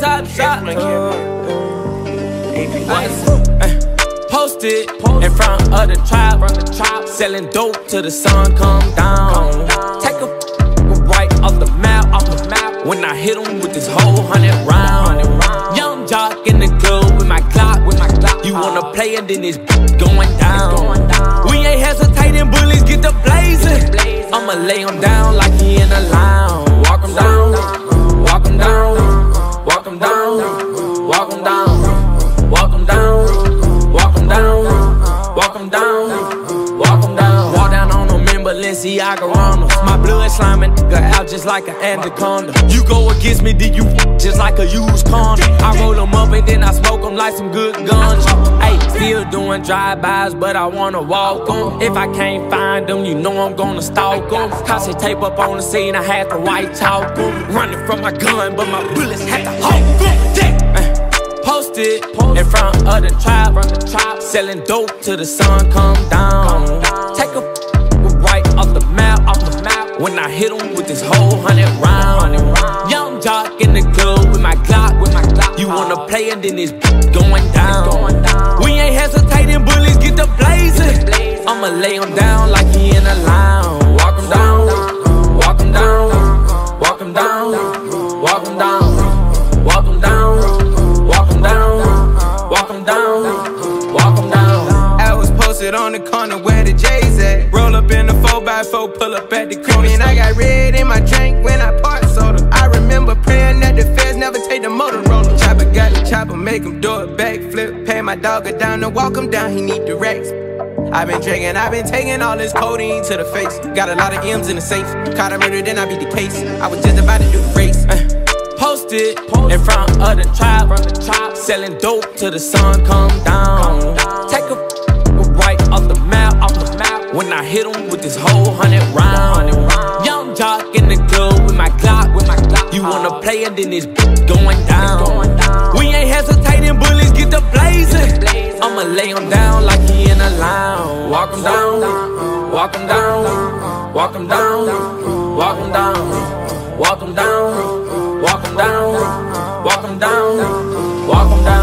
shot. Eh, Posted in front of the tribe, selling dope till the sun come down. Take a right off the map, off the map. When I hit him with this whole hundred round. Young jock in the club with my clock, with my clock. You wanna uh-huh. play it, then it's going down. We ain't hesitating, bullies get the blazing. I'ma lay him down like he in a lounge. Balenciaga. My blood sliming nigga out just like an anaconda. You go against me, then you just like a used condom. I roll them up and then I smoke them like some good guns. Hey, still doing drive-bys, but I wanna walk 'em. If I can't find them, you know I'm gonna stalk 'em. Cause tape up on the scene, I had to white talk 'em. Running from my gun, but my bullets had to hold 'em. Uh, Posted in front of the tribe, selling dope till the sun come down. Take a When I hit him with this whole hundred round. Young jock in the club with my clock, with my clock. You wanna play it, then it's going down. We ain't hesitating, bullies get the blazing. I'ma lay him down like he in a lounge. Walk him down, walk him down, walk him down, walk him down, on the corner where the J's at. Roll up in the 4x4, pull up at Chopper the make him do a backflip. Pay my dog a down to walk him down, he need the racks. i been drinking, i been taking all this codeine to the face. Got a lot of M's in the safe. Caught a murder, then I beat the case. I was just about to do the race. Uh, Posted in front of the tribe, selling dope till the sun come down. Take a right off the map, off the map. When I hit him with this whole hundred round. Young jock in the club with my clock, with my. You wanna play it, then it's going down. The blazing. I'ma lay him down like he in a lounge. Walk him down, walk him down, walk him down, walk him down, walk him down, walk him down, walk him down,